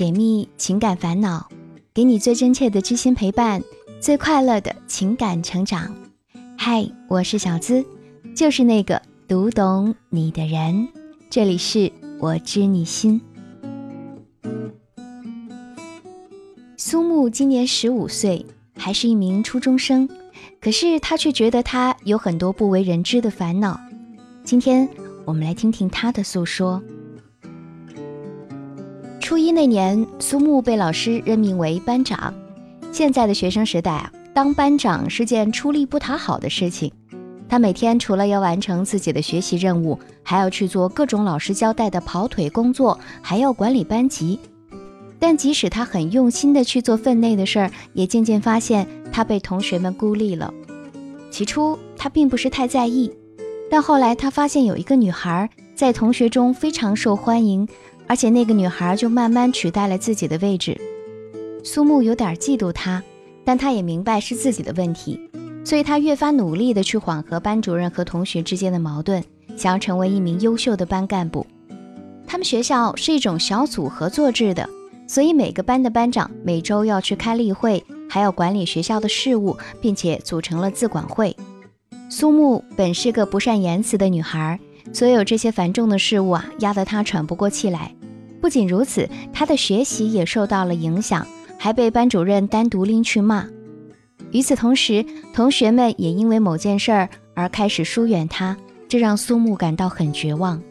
解密情感烦恼，给你最真切的知心陪伴，最快乐的情感成长。嗨，我是小资，就是那个读懂你的人。这里是我知你心。苏木今年十五岁，还是一名初中生，可是他却觉得他有很多不为人知的烦恼。今天我们来听听他的诉说。初一那年，苏木被老师任命为班长。现在的学生时代啊，当班长是件出力不讨好的事情。他每天除了要完成自己的学习任务，还要去做各种老师交代的跑腿工作，还要管理班级。但即使他很用心的去做分内的事儿，也渐渐发现他被同学们孤立了。起初他并不是太在意，但后来他发现有一个女孩在同学中非常受欢迎。而且那个女孩就慢慢取代了自己的位置，苏木有点嫉妒她，但她也明白是自己的问题，所以她越发努力的去缓和班主任和同学之间的矛盾，想要成为一名优秀的班干部。他们学校是一种小组合作制的，所以每个班的班长每周要去开例会，还要管理学校的事务，并且组成了自管会。苏木本是个不善言辞的女孩，所有这些繁重的事物啊，压得她喘不过气来。不仅如此，他的学习也受到了影响，还被班主任单独拎去骂。与此同时，同学们也因为某件事儿而开始疏远他，这让苏木感到很绝望。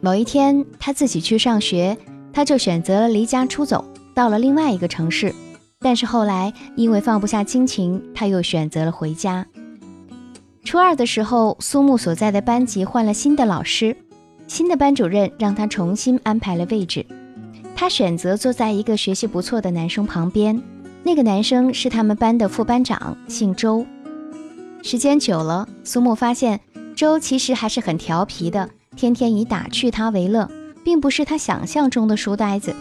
某一天，他自己去上学，他就选择了离家出走，到了另外一个城市。但是后来，因为放不下亲情，他又选择了回家。初二的时候，苏木所在的班级换了新的老师。新的班主任让他重新安排了位置，他选择坐在一个学习不错的男生旁边。那个男生是他们班的副班长，姓周。时间久了，苏木发现周其实还是很调皮的，天天以打趣他为乐，并不是他想象中的书呆子。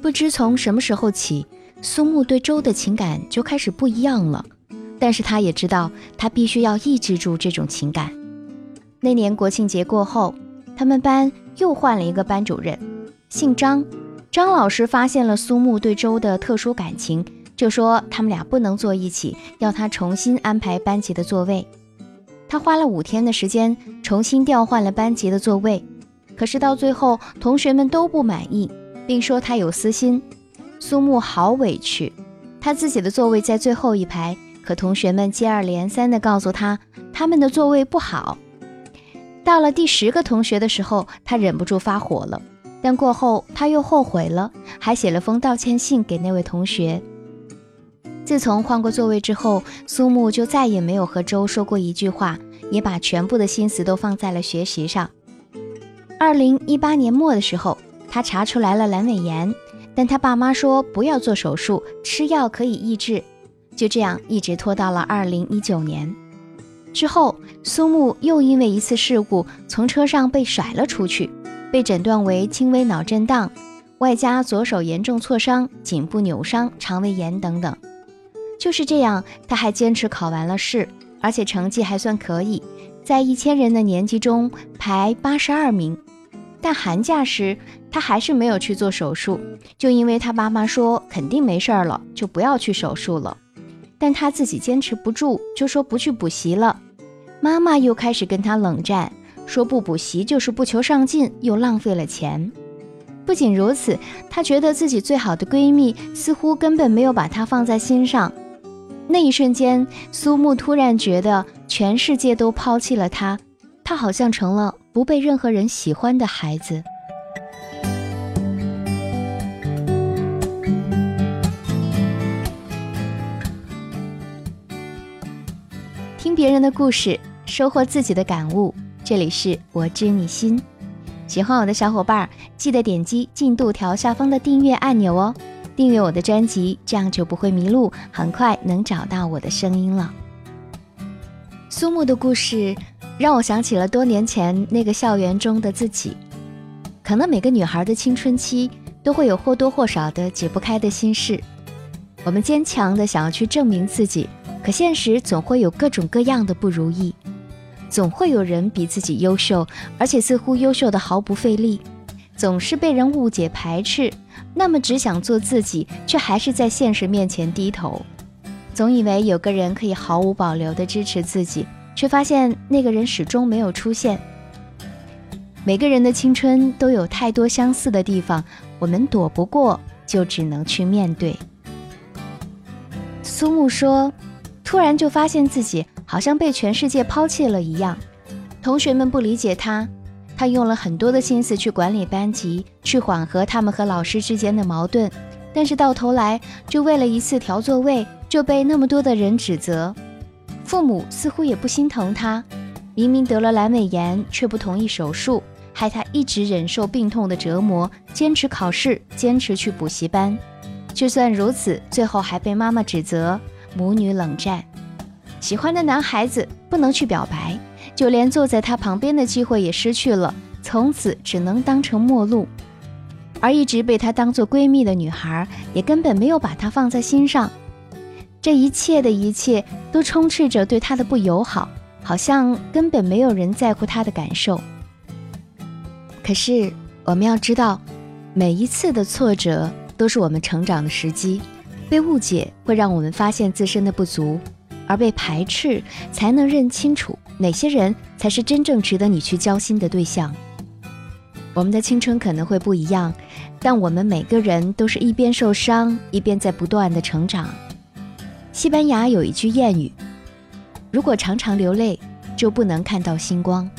不知从什么时候起，苏木对周的情感就开始不一样了。但是他也知道，他必须要抑制住这种情感。那年国庆节过后。他们班又换了一个班主任，姓张。张老师发现了苏木对周的特殊感情，就说他们俩不能坐一起，要他重新安排班级的座位。他花了五天的时间重新调换了班级的座位，可是到最后同学们都不满意，并说他有私心。苏木好委屈，他自己的座位在最后一排，可同学们接二连三地告诉他他们的座位不好。到了第十个同学的时候，他忍不住发火了，但过后他又后悔了，还写了封道歉信给那位同学。自从换过座位之后，苏木就再也没有和周说过一句话，也把全部的心思都放在了学习上。二零一八年末的时候，他查出来了阑尾炎，但他爸妈说不要做手术，吃药可以抑制，就这样一直拖到了二零一九年。之后，苏木又因为一次事故从车上被甩了出去，被诊断为轻微脑震荡，外加左手严重挫伤、颈部扭伤、肠胃炎等等。就是这样，他还坚持考完了试，而且成绩还算可以，在一千人的年级中排八十二名。但寒假时，他还是没有去做手术，就因为他妈妈说肯定没事儿了，就不要去手术了。但他自己坚持不住，就说不去补习了。妈妈又开始跟他冷战，说不补习就是不求上进，又浪费了钱。不仅如此，她觉得自己最好的闺蜜似乎根本没有把她放在心上。那一瞬间，苏木突然觉得全世界都抛弃了她，她好像成了不被任何人喜欢的孩子。听别人的故事，收获自己的感悟。这里是我知你心，喜欢我的小伙伴记得点击进度条下方的订阅按钮哦，订阅我的专辑，这样就不会迷路，很快能找到我的声音了。苏木的故事让我想起了多年前那个校园中的自己。可能每个女孩的青春期都会有或多或少的解不开的心事，我们坚强的想要去证明自己。可现实总会有各种各样的不如意，总会有人比自己优秀，而且似乎优秀的毫不费力，总是被人误解排斥，那么只想做自己，却还是在现实面前低头。总以为有个人可以毫无保留的支持自己，却发现那个人始终没有出现。每个人的青春都有太多相似的地方，我们躲不过，就只能去面对。苏木说：“突然就发现自己好像被全世界抛弃了一样，同学们不理解他，他用了很多的心思去管理班级，去缓和他们和老师之间的矛盾，但是到头来就为了一次调座位。”就被那么多的人指责，父母似乎也不心疼他。明明得了阑尾炎，却不同意手术，害他一直忍受病痛的折磨，坚持考试，坚持去补习班。就算如此，最后还被妈妈指责，母女冷战。喜欢的男孩子不能去表白，就连坐在他旁边的机会也失去了，从此只能当成陌路。而一直被他当做闺蜜的女孩，也根本没有把他放在心上。这一切的一切都充斥着对他的不友好，好像根本没有人在乎他的感受。可是我们要知道，每一次的挫折都是我们成长的时机。被误解会让我们发现自身的不足，而被排斥才能认清楚哪些人才是真正值得你去交心的对象。我们的青春可能会不一样，但我们每个人都是一边受伤，一边在不断的成长。西班牙有一句谚语：“如果常常流泪，就不能看到星光。”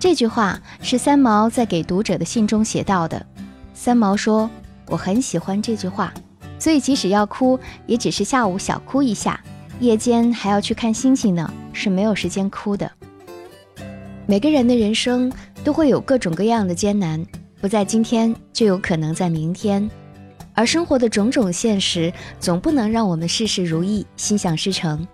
这句话是三毛在给读者的信中写到的。三毛说：“我很喜欢这句话，所以即使要哭，也只是下午小哭一下，夜间还要去看星星呢，是没有时间哭的。”每个人的人生都会有各种各样的艰难，不在今天，就有可能在明天。而生活的种种现实，总不能让我们事事如意、心想事成。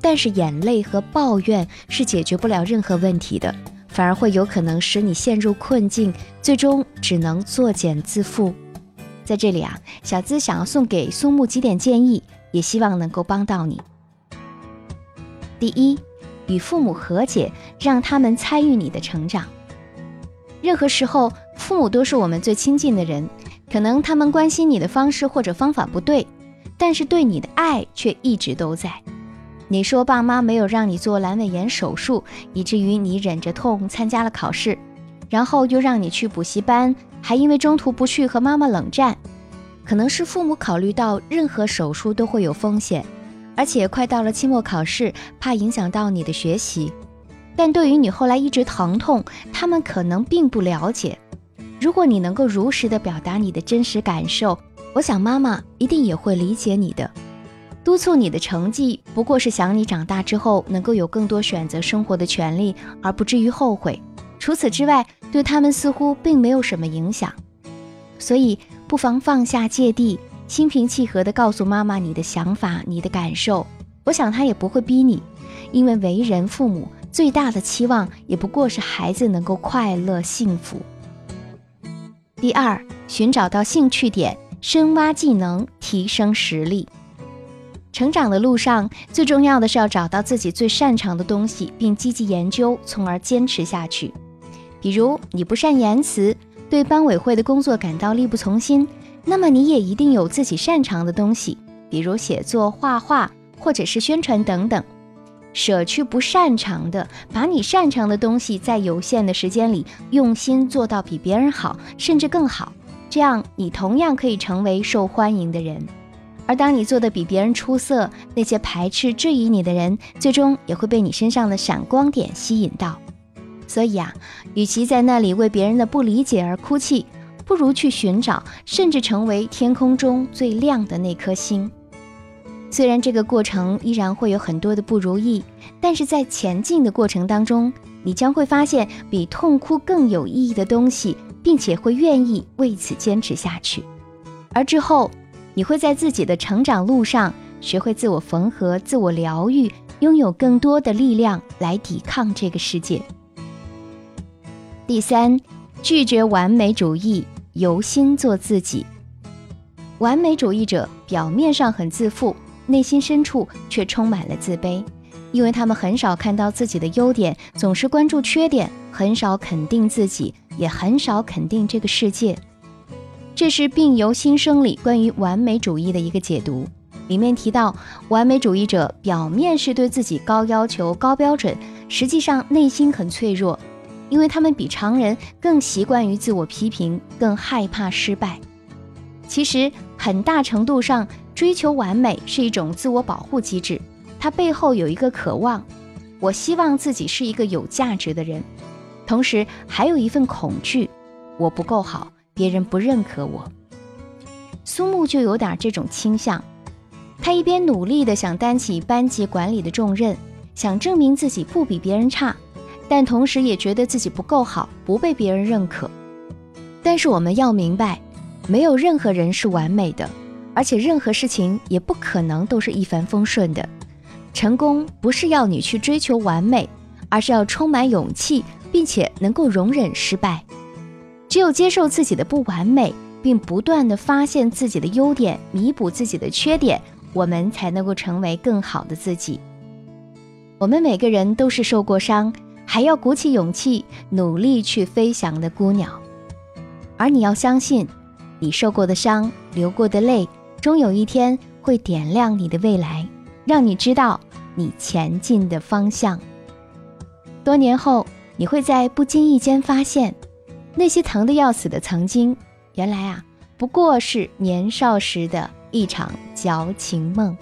但是眼泪和抱怨是解决不了任何问题的，反而会有可能使你陷入困境，最终只能作茧自缚。在这里啊，小资想要送给苏木几点建议，也希望能够帮到你。第一，与父母和解，让他们参与你的成长。任何时候，父母都是我们最亲近的人。可能他们关心你的方式或者方法不对，但是对你的爱却一直都在。你说爸妈没有让你做阑尾炎手术，以至于你忍着痛参加了考试，然后又让你去补习班，还因为中途不去和妈妈冷战。可能是父母考虑到任何手术都会有风险，而且快到了期末考试，怕影响到你的学习。但对于你后来一直疼痛，他们可能并不了解。如果你能够如实的表达你的真实感受，我想妈妈一定也会理解你的。督促你的成绩，不过是想你长大之后能够有更多选择生活的权利，而不至于后悔。除此之外，对他们似乎并没有什么影响。所以，不妨放下芥蒂，心平气和地告诉妈妈你的想法、你的感受。我想她也不会逼你，因为为人父母最大的期望也不过是孩子能够快乐幸福。第二，寻找到兴趣点，深挖技能，提升实力。成长的路上，最重要的是要找到自己最擅长的东西，并积极研究，从而坚持下去。比如，你不善言辞，对班委会的工作感到力不从心，那么你也一定有自己擅长的东西，比如写作、画画，或者是宣传等等。舍去不擅长的，把你擅长的东西在有限的时间里用心做到比别人好，甚至更好，这样你同样可以成为受欢迎的人。而当你做的比别人出色，那些排斥质疑你的人，最终也会被你身上的闪光点吸引到。所以啊，与其在那里为别人的不理解而哭泣，不如去寻找，甚至成为天空中最亮的那颗星。虽然这个过程依然会有很多的不如意，但是在前进的过程当中，你将会发现比痛哭更有意义的东西，并且会愿意为此坚持下去。而之后，你会在自己的成长路上学会自我缝合、自我疗愈，拥有更多的力量来抵抗这个世界。第三，拒绝完美主义，由心做自己。完美主义者表面上很自负。内心深处却充满了自卑，因为他们很少看到自己的优点，总是关注缺点，很少肯定自己，也很少肯定这个世界。这是《病由心生》里关于完美主义的一个解读。里面提到，完美主义者表面是对自己高要求、高标准，实际上内心很脆弱，因为他们比常人更习惯于自我批评，更害怕失败。其实，很大程度上，追求完美是一种自我保护机制，它背后有一个渴望：我希望自己是一个有价值的人，同时还有一份恐惧，我不够好，别人不认可我。苏木就有点这种倾向。他一边努力地想担起班级管理的重任，想证明自己不比别人差，但同时也觉得自己不够好，不被别人认可。但是我们要明白，没有任何人是完美的，而且任何事情也不可能都是一帆风顺的。成功不是要你去追求完美，而是要充满勇气，并且能够容忍失败。只有接受自己的不完美，并不断地发现自己的优点，弥补自己的缺点。我们才能够成为更好的自己。我们每个人都是受过伤，还要鼓起勇气努力去飞翔的孤鸟。而你要相信，你受过的伤、流过的泪，终有一天会点亮你的未来，让你知道你前进的方向。多年后，你会在不经意间发现，那些疼得要死的曾经，原来啊，不过是年少时的。一场矫情梦。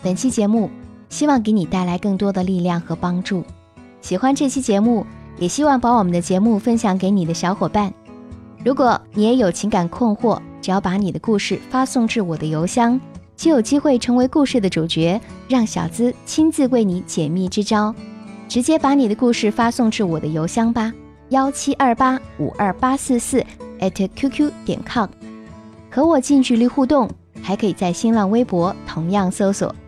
本期节目希望给你带来更多的力量和帮助。喜欢这期节目，也希望把我们的节目分享给你的小伙伴。如果你也有情感困惑，只要把你的故事发送至我的邮箱，就有机会成为故事的主角，让小资亲自为你解密支招。直接把你的故事发送至我的邮箱吧。幺七二八五二八四四 at qq 点 com，和我近距离互动，还可以在新浪微博同样搜索“